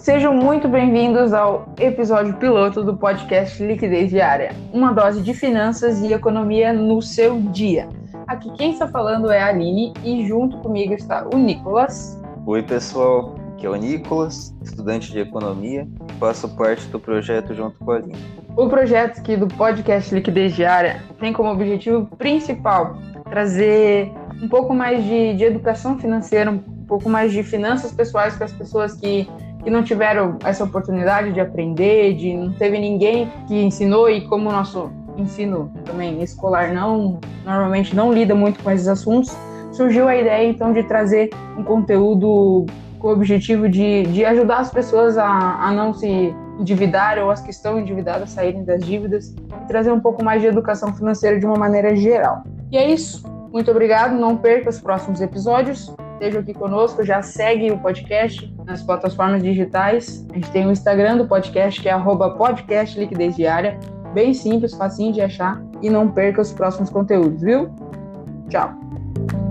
Sejam muito bem-vindos ao episódio piloto do podcast Liquidez Diária, uma dose de finanças e economia no seu dia. Aqui quem está falando é a Aline e junto comigo está o Nicolas. Oi, pessoal. Aqui é o Nicolas, estudante de economia, e faço parte do projeto junto com a Aline. O projeto aqui do podcast Liquidez Diária tem como objetivo principal trazer um pouco mais de, de educação financeira, um pouco mais de finanças pessoais para as pessoas que que não tiveram essa oportunidade de aprender, de não teve ninguém que ensinou e como o nosso ensino também escolar não normalmente não lida muito com esses assuntos, surgiu a ideia então de trazer um conteúdo com o objetivo de, de ajudar as pessoas a, a não se endividar ou as que estão endividadas saírem das dívidas e trazer um pouco mais de educação financeira de uma maneira geral. E é isso. Muito obrigado. Não perca os próximos episódios esteja aqui conosco, já segue o podcast nas plataformas digitais. A gente tem o Instagram do podcast, que é arroba podcast liquidez diária. Bem simples, facinho de achar. E não perca os próximos conteúdos, viu? Tchau!